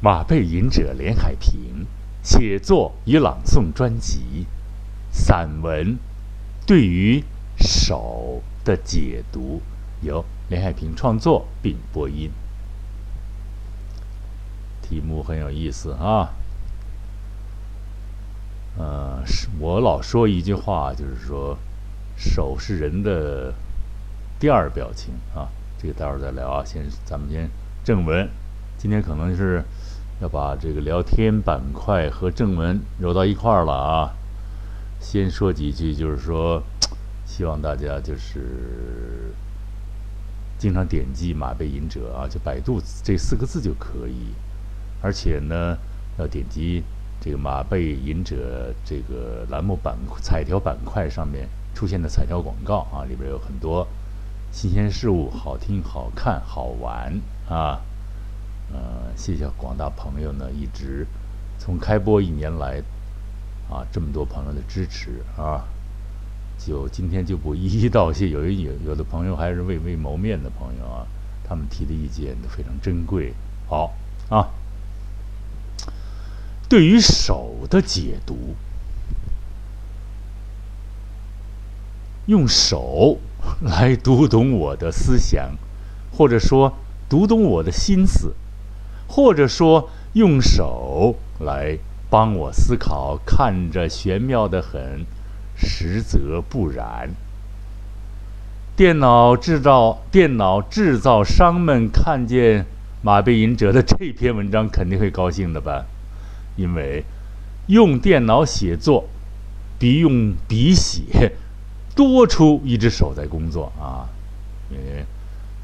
马背吟者连海平写作与朗诵专辑散文对于手的解读，由连海平创作并播音。题目很有意思啊。呃，是我老说一句话，就是说，手是人的第二表情啊。这个待会儿再聊啊，先咱们先正文。今天可能是要把这个聊天板块和正文揉到一块儿了啊。先说几句，就是说，希望大家就是经常点击“马背吟者”啊，就百度这四个字就可以，而且呢，要点击。这个马背吟者这个栏目板彩条板块上面出现的彩条广告啊，里边有很多新鲜事物，好听、好看、好玩啊。呃，谢谢广大朋友呢，一直从开播一年来啊，这么多朋友的支持啊，就今天就不一一道谢。有有有的朋友还是未未谋面的朋友啊，他们提的意见都非常珍贵。好啊。对于手的解读，用手来读懂我的思想，或者说读懂我的心思，或者说用手来帮我思考，看着玄妙的很，实则不然。电脑制造电脑制造商们看见马背吟者的这篇文章，肯定会高兴的吧？因为用电脑写作比用笔写多出一只手在工作啊！因为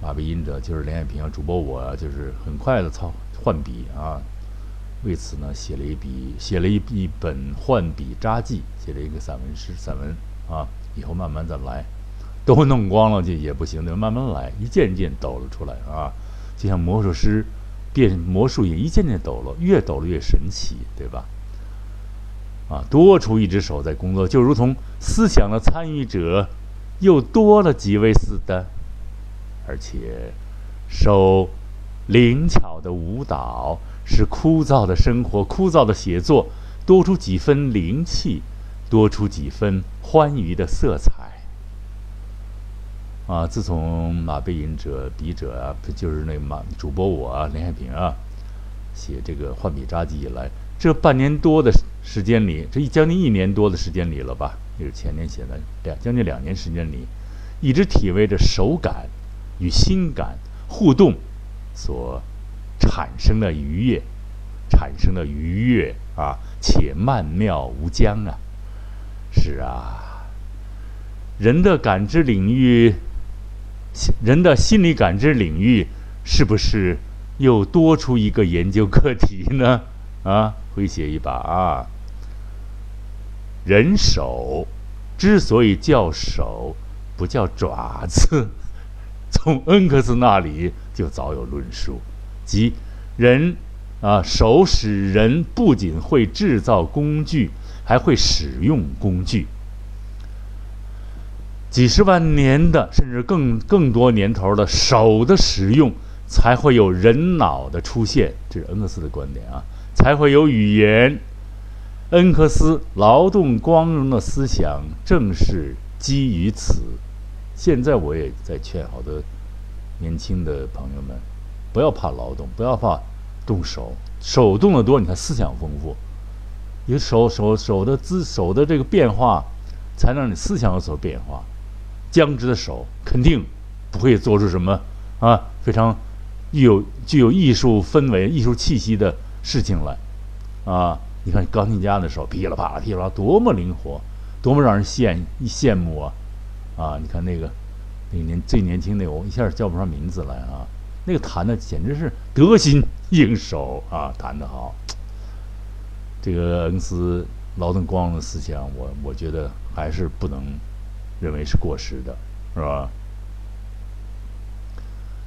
马背吟者就是连海平啊，主播我就是很快的操换笔啊。为此呢，写了一笔，写了一一本换笔札记，写了一个散文诗散文啊。以后慢慢再来，都弄光了就也不行，得慢慢来，一件件抖了出来啊，就像魔术师。变魔术也一件件抖了，越抖了越神奇，对吧？啊，多出一只手在工作，就如同思想的参与者又多了几位似的。而且，手灵巧的舞蹈使枯燥的生活、枯燥的写作多出几分灵气，多出几分欢愉的色彩。啊！自从马背吟者、笔者啊，就是那马主播我啊，林海平啊，写这个换笔札记以来，这半年多的时间里，这一将近一年多的时间里了吧？也是前年写的，两将近两年时间里，一直体味着手感与心感互动所产生的愉悦，产生的愉悦啊，且曼妙无疆啊！是啊，人的感知领域。人的心理感知领域是不是又多出一个研究课题呢？啊，诙谐一把啊！人手之所以叫手，不叫爪子，从恩格斯那里就早有论述，即人啊，手使人不仅会制造工具，还会使用工具。几十万年的，甚至更更多年头的手的使用，才会有人脑的出现。这是恩格斯的观点啊，才会有语言。恩格斯劳动光荣的思想正是基于此。现在我也在劝好多年轻的朋友们，不要怕劳动，不要怕动手，手动的多，你看思想丰富，有手手手的姿手的这个变化，才让你思想有所变化。僵直的手肯定不会做出什么啊非常具有具有艺术氛围、艺术气息的事情来啊！你看钢琴家的手噼里啪啦、噼里啪啦，多么灵活，多么让人羡羡慕啊！啊，你看那个那年最年轻的，我一下叫不上名字来啊！那个弹的简直是得心应手啊，弹得好。这个恩斯劳动光荣的思想，我我觉得还是不能。认为是过时的，是吧？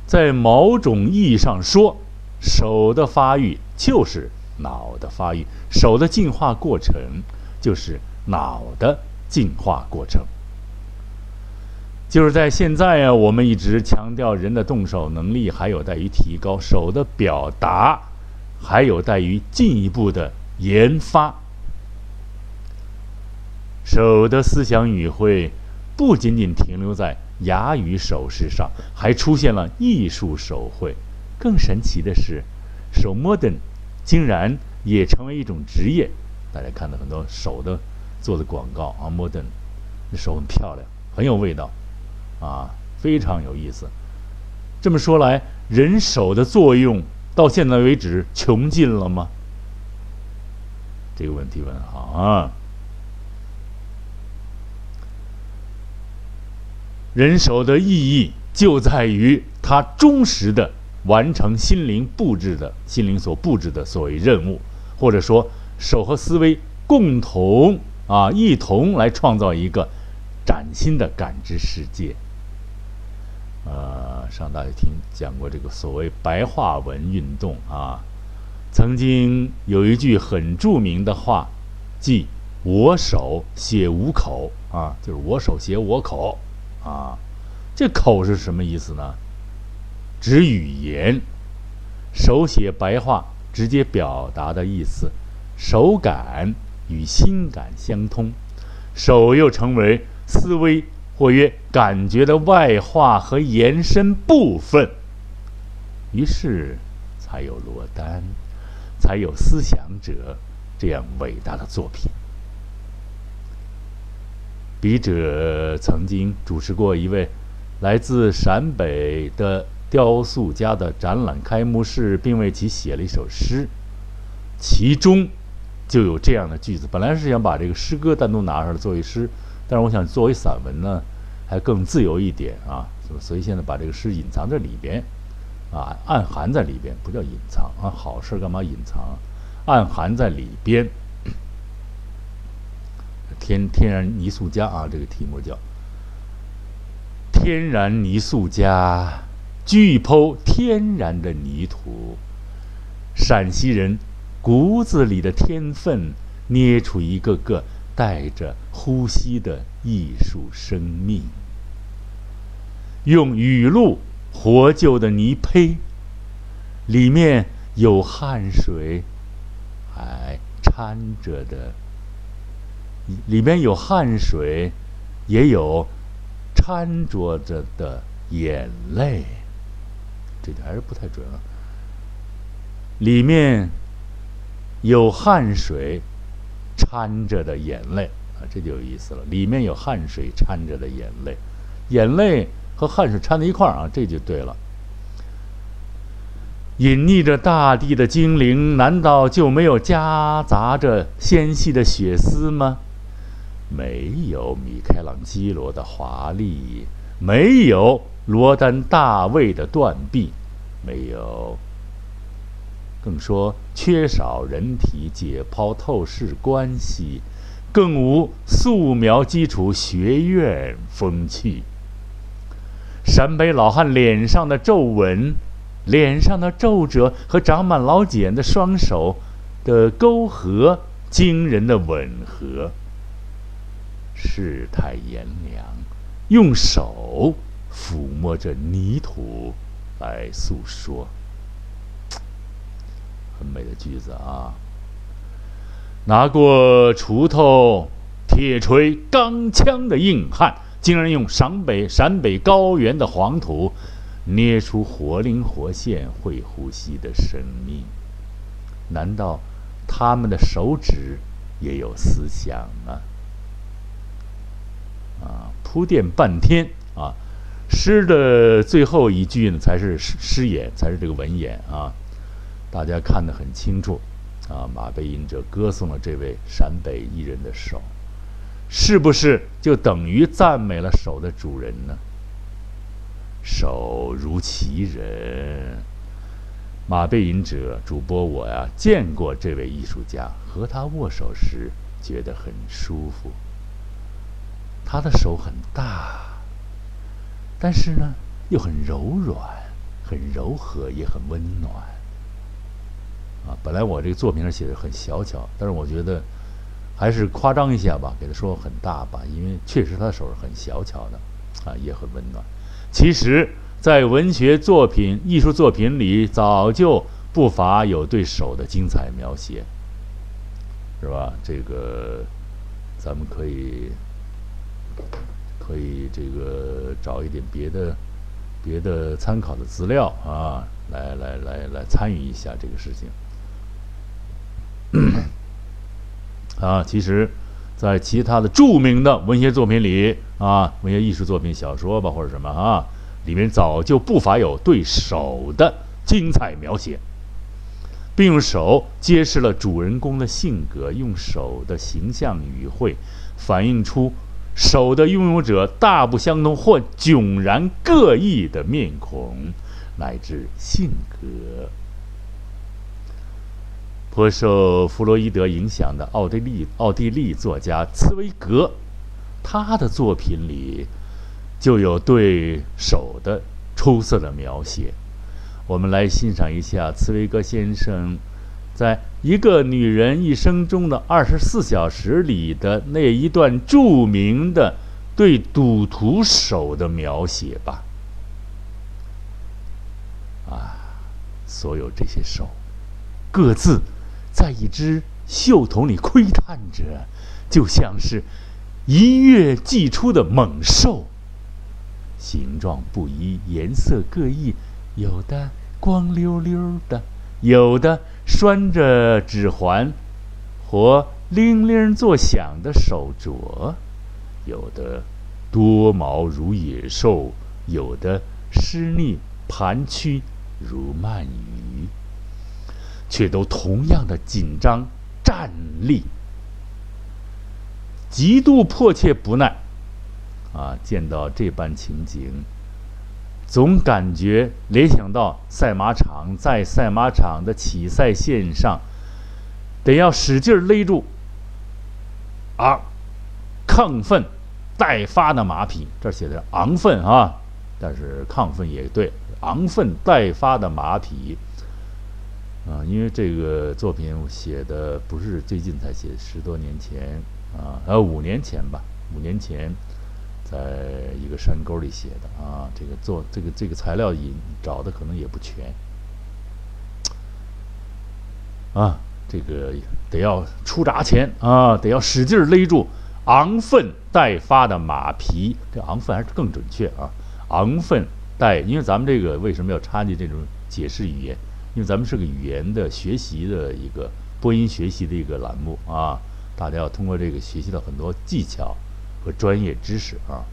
在某种意义上说，手的发育就是脑的发育，手的进化过程就是脑的进化过程。就是在现在啊，我们一直强调人的动手能力还有待于提高，手的表达还有待于进一步的研发。手的思想语汇不仅仅停留在哑语手势上，还出现了艺术手绘。更神奇的是，手 modern 竟然也成为一种职业。大家看到很多手的做的广告啊，modern，那手很漂亮，很有味道，啊，非常有意思。这么说来，人手的作用到现在为止穷尽了吗？这个问题问好啊。人手的意义就在于他忠实的完成心灵布置的心灵所布置的所谓任务，或者说手和思维共同啊一同来创造一个崭新的感知世界。呃，上大学听讲过这个所谓白话文运动啊，曾经有一句很著名的话，即“我手写吾口”啊，就是我手写我口。啊，这口是什么意思呢？指语言，手写白话，直接表达的意思，手感与心感相通，手又成为思维或曰感觉的外化和延伸部分，于是才有罗丹，才有思想者这样伟大的作品。笔者曾经主持过一位来自陕北的雕塑家的展览开幕式，并为其写了一首诗，其中就有这样的句子。本来是想把这个诗歌单独拿出来作为诗，但是我想作为散文呢，还更自由一点啊，所以现在把这个诗隐藏在里边，啊，暗含在里边，不叫隐藏啊，好事干嘛隐藏？暗含在里边。天天然泥塑家啊，这个题目叫“天然泥塑家”，具剖天然的泥土，陕西人骨子里的天分，捏出一个个带着呼吸的艺术生命，用雨露活就的泥胚，里面有汗水，还掺着的。里面有汗水，也有掺着着的眼泪，这点还是不太准啊。里面有汗水掺着的眼泪啊，这就有意思了。里面有汗水掺着的眼泪，眼泪和汗水掺在一块儿啊，这就对了。隐匿着大地的精灵，难道就没有夹杂着纤细的血丝吗？没有米开朗基罗的华丽，没有罗丹大卫的断臂，没有，更说缺少人体解剖透视关系，更无素描基础学院风气。陕北老汉脸上的皱纹，脸上的皱褶和长满老茧的双手的沟壑，惊人的吻合。世态炎凉，用手抚摸着泥土来诉说，很美的句子啊！拿过锄头、铁锤、钢枪的硬汉，竟然用陕北陕北高原的黄土捏出活灵活现、会呼吸的生命。难道他们的手指也有思想啊？啊，铺垫半天啊，诗的最后一句呢，才是诗诗眼，才是这个文眼啊。大家看得很清楚啊。马背吟者歌颂了这位陕北艺人的手，是不是就等于赞美了手的主人呢？手如其人，马背吟者主播我呀，见过这位艺术家，和他握手时觉得很舒服。他的手很大，但是呢，又很柔软、很柔和，也很温暖。啊，本来我这个作品上写的很小巧，但是我觉得还是夸张一下吧，给他说很大吧，因为确实他的手是很小巧的，啊，也很温暖。其实，在文学作品、艺术作品里，早就不乏有对手的精彩描写，是吧？这个咱们可以可以这个找一点别的别的参考的资料啊，来来来来参与一下这个事情。啊，其实，在其他的著名的文学作品里啊，文学艺术作品、小说吧或者什么啊，里面早就不乏有对手的精彩描写。并用手揭示了主人公的性格，用手的形象语汇，反映出手的拥有者大不相同或迥然各异的面孔乃至性格。颇受弗洛伊德影响的奥地利奥地利作家茨威格，他的作品里就有对手的出色的描写。我们来欣赏一下茨威格先生在一个女人一生中的二十四小时里的那一段著名的对赌徒手的描写吧。啊，所有这些手，各自在一只袖筒里窥探着，就像是一跃即出的猛兽，形状不一，颜色各异。有的光溜溜的，有的拴着指环或铃铃作响的手镯，有的多毛如野兽，有的湿腻盘曲如鳗鱼，却都同样的紧张站立，极度迫切不耐。啊，见到这般情景。总感觉联想到赛马场，在赛马场的起赛线上，得要使劲勒住啊，亢奋待发的马匹。这写的昂奋啊，但是亢奋也对，昂奋待发的马匹啊，因为这个作品写的不是最近才写，十多年前啊，呃，五年前吧，五年前。在一个山沟里写的啊，这个做这个这个材料引找的可能也不全啊，这个得要出闸前啊，得要使劲勒住昂奋待发的马匹，这昂奋还是更准确啊，昂奋待，因为咱们这个为什么要插进这种解释语言？因为咱们是个语言的学习的一个播音学习的一个栏目啊，大家要通过这个学习到很多技巧。和专业知识啊，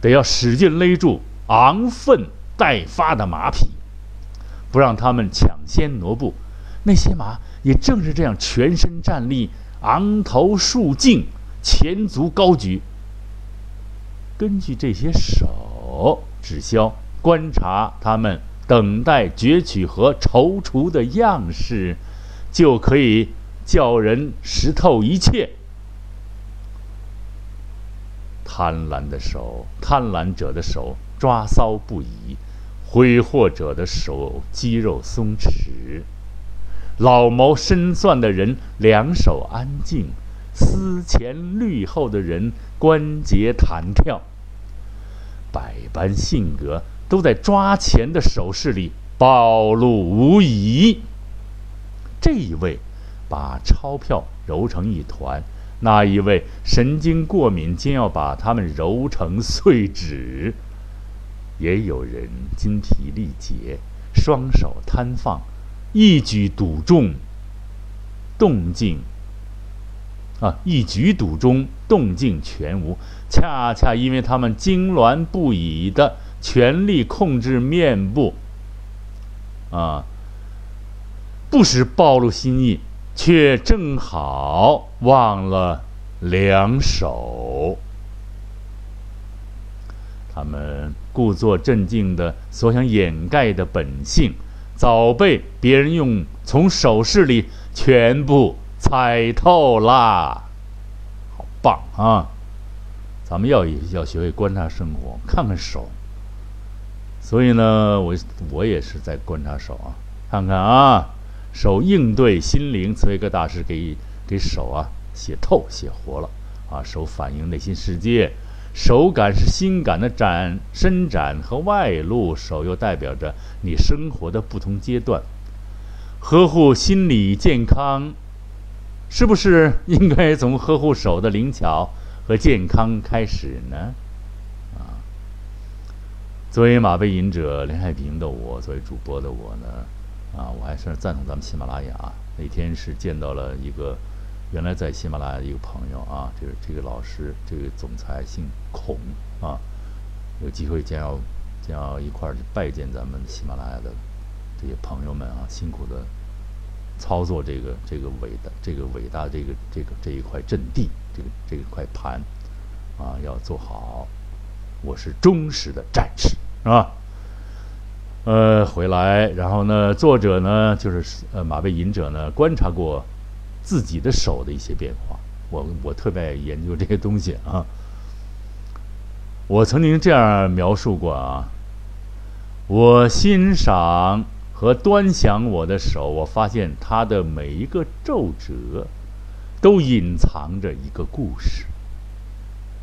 得要使劲勒住昂奋待发的马匹，不让他们抢先挪步。那些马也正是这样全身站立，昂头竖颈，前足高举。根据这些手指消，观察他们等待攫取和踌躇的样式，就可以叫人识透一切。贪婪的手，贪婪者的手抓搔不已；挥霍者的手肌肉松弛；老谋深算的人两手安静；思前虑后的人关节弹跳。百般性格都在抓钱的手势里暴露无遗。这一位把钞票揉成一团。那一位神经过敏，竟要把他们揉成碎纸；也有人筋疲力竭，双手摊放，一举赌中，动静啊，一举赌中，动静全无。恰恰因为他们痉挛不已的全力控制面部，啊，不时暴露心意。却正好忘了两手，他们故作镇静的所想掩盖的本性，早被别人用从手势里全部猜透啦！好棒啊！咱们要要学会观察生活，看看手。所以呢，我我也是在观察手啊，看看啊。手应对心灵，茨威格大师给给手啊写透写活了啊，手反映内心世界，手感是心感的展伸展和外露，手又代表着你生活的不同阶段。呵护心理健康，是不是应该从呵护手的灵巧和健康开始呢？作为马背吟者林海平的我，作为主播的我呢，啊，我还是赞同咱们喜马拉雅。那天是见到了一个。原来在喜马拉雅的一个朋友啊，这个这个老师，这个总裁姓孔啊，有机会将要将要一块儿去拜见咱们喜马拉雅的这些朋友们啊，辛苦的操作这个这个伟大这个伟大这个这个这一块阵地，这个这一块盘啊，要做好。我是忠实的战士，是吧？呃，回来，然后呢，作者呢，就是呃马背吟者呢，观察过。自己的手的一些变化，我我特别爱研究这些东西啊。我曾经这样描述过啊，我欣赏和端详我的手，我发现它的每一个皱褶都隐藏着一个故事，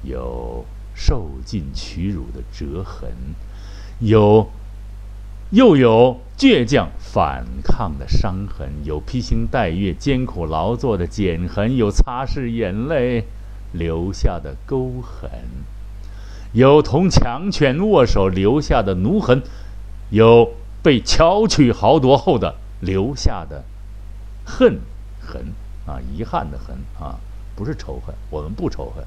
有受尽屈辱的折痕，有。又有倔强反抗的伤痕，有披星戴月艰苦劳作的茧痕，有擦拭眼泪留下的沟痕，有同强权握手留下的奴痕，有被巧取豪夺后的留下的恨痕啊，遗憾的痕啊，不是仇恨，我们不仇恨。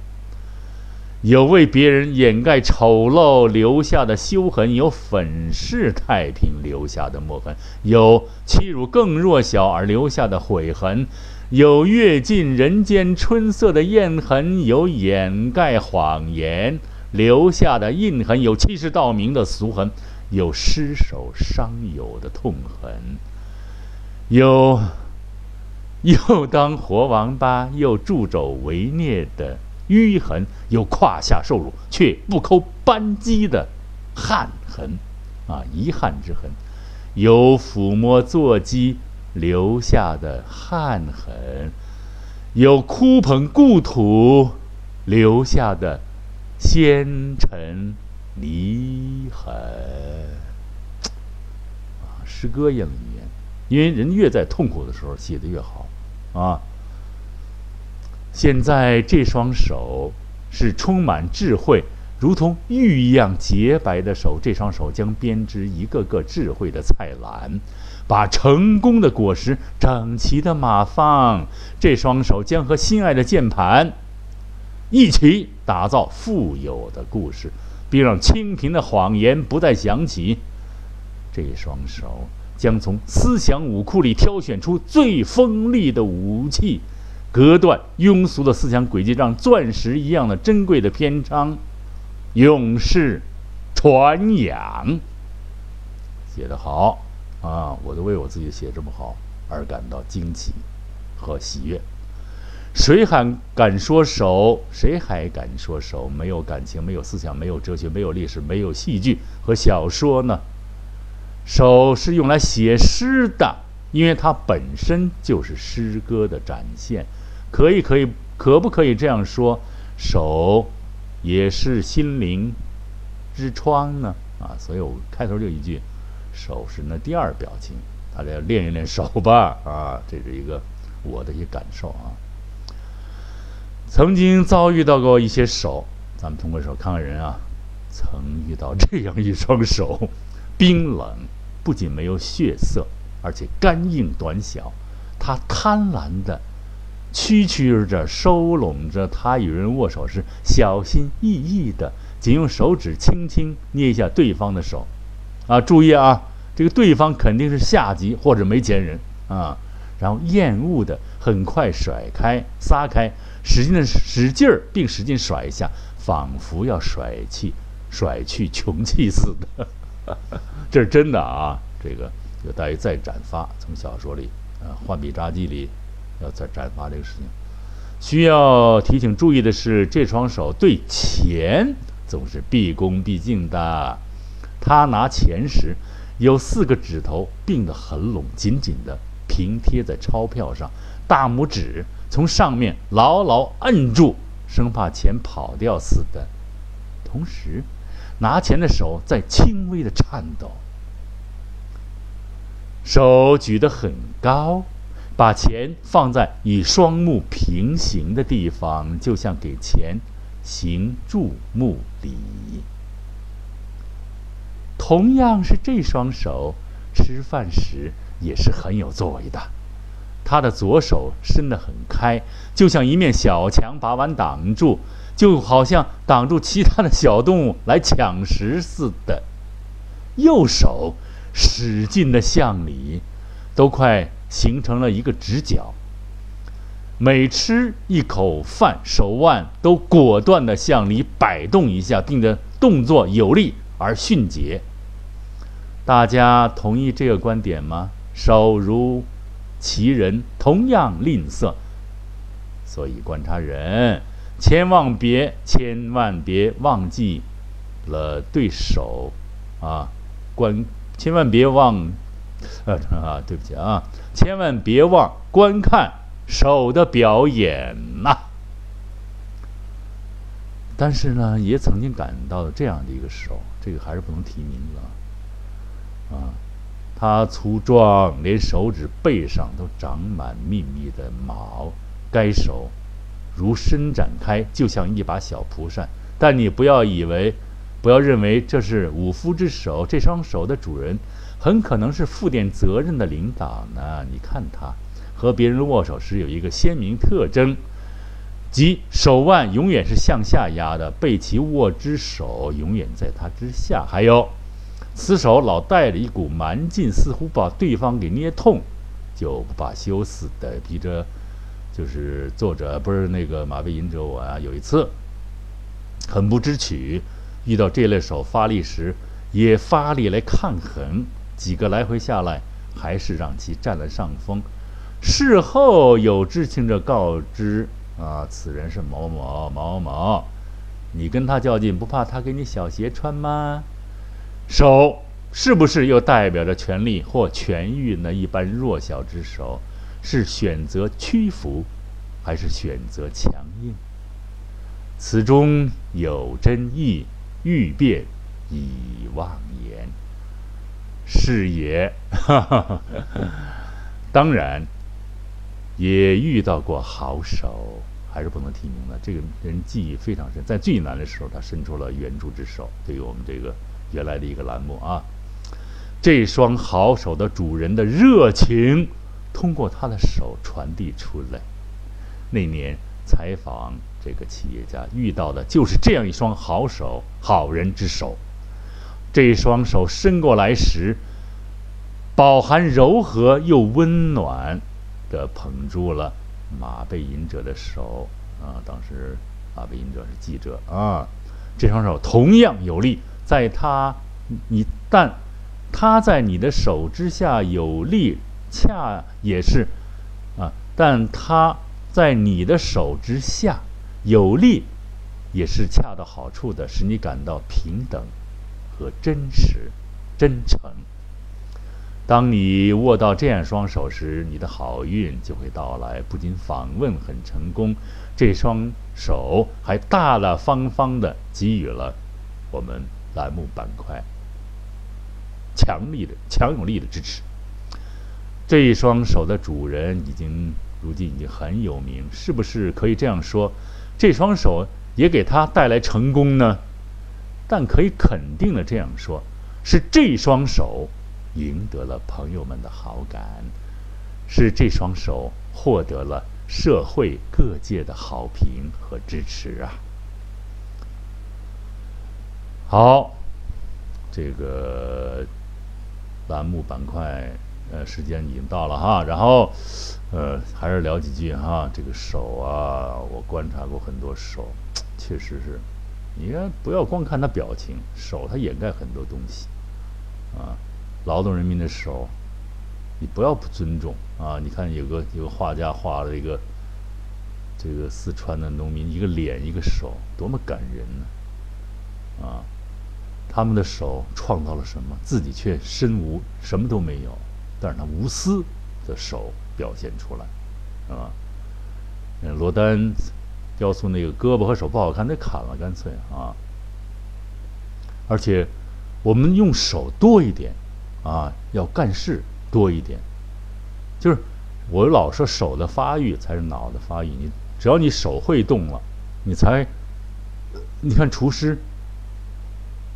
有为别人掩盖丑陋留下的羞痕，有粉饰太平留下的墨痕，有欺辱更弱小而留下的悔痕，有阅尽人间春色的艳痕，有掩盖谎言留下的印痕，有欺世盗名的俗痕，有失手伤友的痛痕，有又当活王八又助纣为虐的。淤痕有胯下受辱却不抠扳机的汗痕，啊，遗憾之痕；有抚摸座机留下的汗痕；有哭捧故土留下的纤尘泥痕。诗歌一样的语言，因为人越在痛苦的时候写的越好，啊。现在这双手是充满智慧，如同玉一样洁白的手。这双手将编织一个个智慧的菜篮，把成功的果实整齐的码放。这双手将和心爱的键盘一起打造富有的故事，并让清贫的谎言不再响起。这双手将从思想武库里挑选出最锋利的武器。隔断庸俗的思想轨迹，让钻石一样的珍贵的篇章，永世传扬。写得好啊！我都为我自己写这么好而感到惊奇和喜悦。谁还敢说手？谁还敢说手？没有感情，没有思想，没有哲学，没有历史，没有戏剧和小说呢？手是用来写诗的，因为它本身就是诗歌的展现。可以，可以，可不可以这样说？手也是心灵之窗呢？啊，所以我开头就一句，手是那第二表情，大家要练一练手吧。啊，这是一个我的一些感受啊。曾经遭遇到过一些手，咱们通过手看看人啊，曾遇到这样一双手，冰冷，不仅没有血色，而且干硬短小，他贪婪的。屈曲着，收拢着。他与人握手时，小心翼翼的，仅用手指轻轻捏一下对方的手。啊，注意啊，这个对方肯定是下级或者没钱人啊。然后厌恶的，很快甩开、撒开，使劲的使劲儿，并使劲甩一下，仿佛要甩去、甩去穷气似的。这是真的啊！这个有待于再展发。从小说里，啊，《浣笔札记》里。要再转发这个事情，需要提醒注意的是，这双手对钱总是毕恭毕敬的。他拿钱时，有四个指头并得很拢，紧紧的平贴在钞票上，大拇指从上面牢牢摁住，生怕钱跑掉似的，同时，拿钱的手在轻微的颤抖，手举得很高，把钱放在与双目平行的地方，就像给钱行注目礼。同样是这双手，吃饭时也是很有作为的。他的左手伸得很开，就像一面小墙把碗挡住，就好像挡住其他的小动物来抢食似的。右手使劲地向里，都快形成了一个直角。每吃一口饭，手腕都果断地向里摆动一下，并且动作有力而迅捷。大家同意这个观点吗？手如。其人同样吝啬，所以观察人千万别千万别忘记了对手啊，观千万别忘呃啊，对不起啊，千万别忘观看手的表演呐。但是呢，也曾经感到这样的一个手，这个还是不能提名了啊。它粗壮，连手指背上都长满密密的毛。该手如伸展开，就像一把小蒲扇。但你不要以为，不要认为这是武夫之手。这双手的主人很可能是负点责任的领导呢。你看他和别人握手时有一个鲜明特征，即手腕永远是向下压的，被其握之手永远在他之下。还有。此手老带着一股蛮劲，似乎把对方给捏痛，就不罢休似的逼着。就是作者不是那个马背吟者我啊，有一次很不知趣，遇到这类手发力时，也发力来抗衡。几个来回下来，还是让其占了上风。事后有知情者告知啊，此人是某某某某，你跟他较劲，不怕他给你小鞋穿吗？手是不是又代表着权力或权欲呢？一般弱小之手是选择屈服，还是选择强硬？此中有真意，欲辨已忘。是也，当然也遇到过好手，还是不能提名的。这个人记忆非常深，在最难的时候，他伸出了援助之手，对于我们这个。原来的一个栏目啊，这双好手的主人的热情通过他的手传递出来。那年采访这个企业家遇到的就是这样一双好手，好人之手。这双手伸过来时，饱含柔和又温暖的捧住了马背吟者的手啊。当时马背吟者是记者啊，这双手同样有力。在他，你但他在你的手之下有力，恰也是啊，但他在你的手之下有力，也是恰到好处的，使你感到平等和真实、真诚。当你握到这样双手时，你的好运就会到来。不仅访问很成功，这双手还大大方方的给予了我们。栏目板块，强力的、强有力的支持。这一双手的主人已经如今已经很有名，是不是可以这样说？这双手也给他带来成功呢？但可以肯定的这样说，是这双手赢得了朋友们的好感，是这双手获得了社会各界的好评和支持啊！好，这个栏目板块，呃，时间已经到了哈。然后，呃，还是聊几句哈。这个手啊，我观察过很多手，确实是，你看不要光看他表情，手它掩盖很多东西啊。劳动人民的手，你不要不尊重啊。你看有个有个画家画了一个这个四川的农民，一个脸一个手，多么感人呢，啊。他们的手创造了什么？自己却身无什么都没有，但是他无私的手表现出来，啊，罗丹雕塑那个胳膊和手不好看，得砍了，干脆啊。而且我们用手多一点，啊，要干事多一点。就是我老说手的发育才是脑的发育，你只要你手会动了，你才，你看厨师，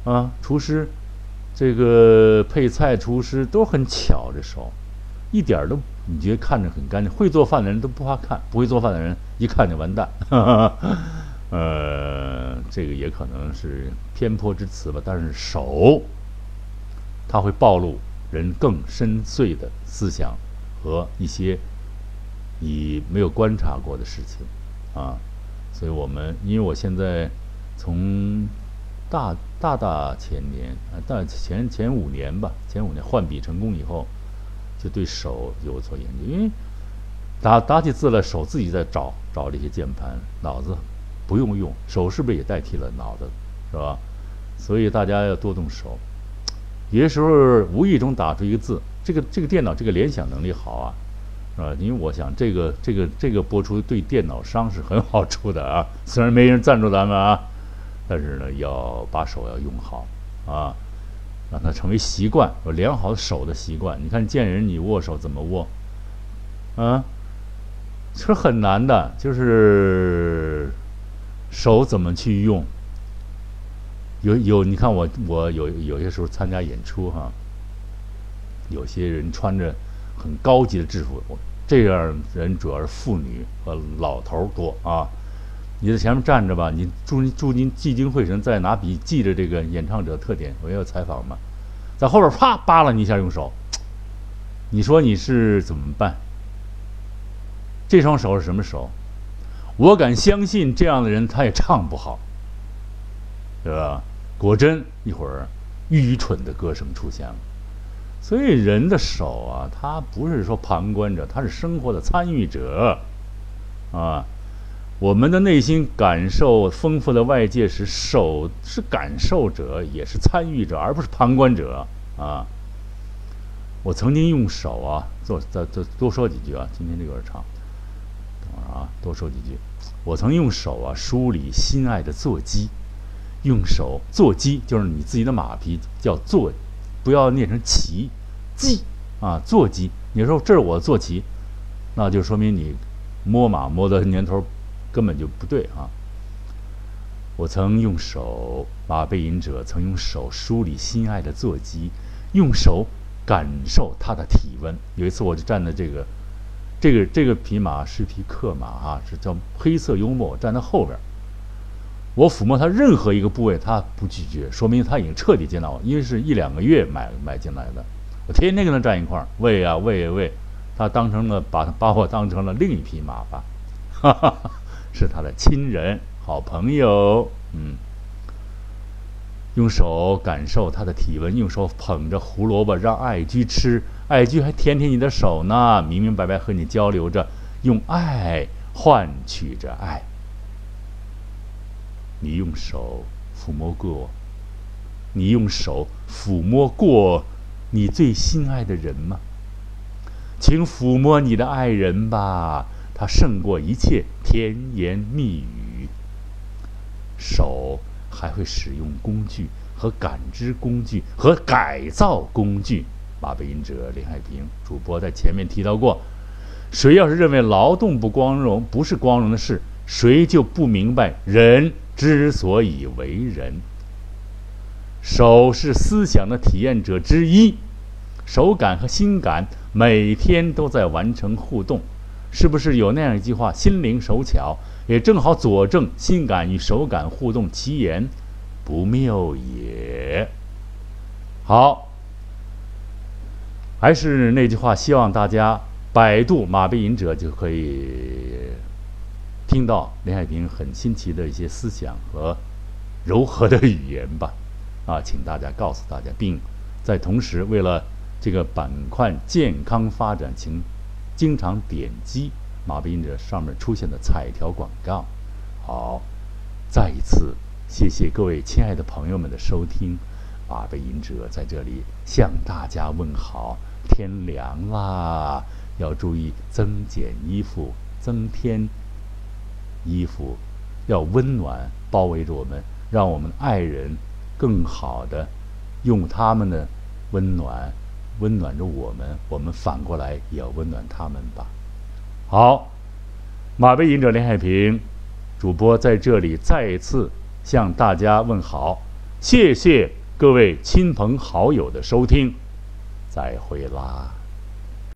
啊，厨师，这个配菜厨师都很巧，这手一点都你觉得看着很干净。会做饭的人都不怕看，不会做饭的人一看就完蛋。呃，这个也可能是偏颇之词吧，但是手，它会暴露人更深邃的思想和一些你没有观察过的事情啊。所以我们，因为我现在从大大大前年啊，大前前五年吧，前五年换笔成功以后，就对手有所研究，因为打打起字来，手自己在找找这些键盘，脑子。不用用手，是不是也代替了脑子，是吧？所以大家要多动手。有些时候无意中打出一个字，这个这个电脑这个联想能力好啊，是吧？因为我想这个这个这个播出对电脑商是很好处的啊。虽然没人赞助咱们啊，但是呢，要把手要用好啊，让它成为习惯，有良好的手的习惯。你看见人你握手怎么握？啊，是很难的，就是。手怎么去用？有有，你看我我有有些时候参加演出哈，有些人穿着很高级的制服，这样人主要是妇女和老头多啊。你在前面站着吧，你注注进聚精会神，再拿笔记着这个演唱者特点，我要采访嘛，在后边啪扒拉你一下用手，你说你是怎么办？这双手是什么手？我敢相信，这样的人他也唱不好，对吧？果真一会儿，愚蠢的歌声出现了。所以人的手啊，他不是说旁观者，他是生活的参与者，啊，我们的内心感受丰富的外界时，手是感受者，也是参与者，而不是旁观者啊。我曾经用手啊，做再再多说几句啊，今天这个有点长。啊，多说几句。我曾用手啊梳理心爱的坐骑，用手坐骑就是你自己的马匹，叫坐，不要念成骑，骑啊坐骑。你说这是我坐骑，那就说明你摸马摸的年头根本就不对啊。我曾用手，马背吟者曾用手梳理心爱的坐骑，用手感受它的体温。有一次我就站在这个。这个这个匹马是匹克马啊，是叫黑色幽默，站在后边我抚摸它任何一个部位，它不拒绝，说明它已经彻底接纳我。因为是一两个月买买进来的，我天天跟它站一块儿喂啊喂喂，它当成了把把我当成了另一匹马吧，哈哈，是他的亲人好朋友，嗯，用手感受他的体温，用手捧着胡萝卜让爱居吃。爱居还舔舔你的手呢，明明白白和你交流着，用爱换取着爱。你用手抚摸过，你用手抚摸过你最心爱的人吗？请抚摸你的爱人吧，他胜过一切甜言蜜语。手还会使用工具和感知工具和改造工具。马背音者林海平主播在前面提到过，谁要是认为劳动不光荣，不是光荣的事，谁就不明白人之所以为人。手是思想的体验者之一，手感和心感每天都在完成互动，是不是有那样一句话：“心灵手巧”，也正好佐证心感与手感互动，其言不谬也。好。还是那句话，希望大家百度“马背吟者”就可以听到林海平很新奇的一些思想和柔和的语言吧。啊，请大家告诉大家，并在同时为了这个板块健康发展，请经常点击“马背吟者”上面出现的彩条广告。好，再一次谢谢各位亲爱的朋友们的收听，“马背吟者”在这里向大家问好。天凉啦，要注意增减衣服，增添衣服，要温暖包围着我们，让我们爱人更好的用他们的温暖温暖着我们，我们反过来也要温暖他们吧。好，马背影者林海平主播在这里再一次向大家问好，谢谢各位亲朋好友的收听，再会啦。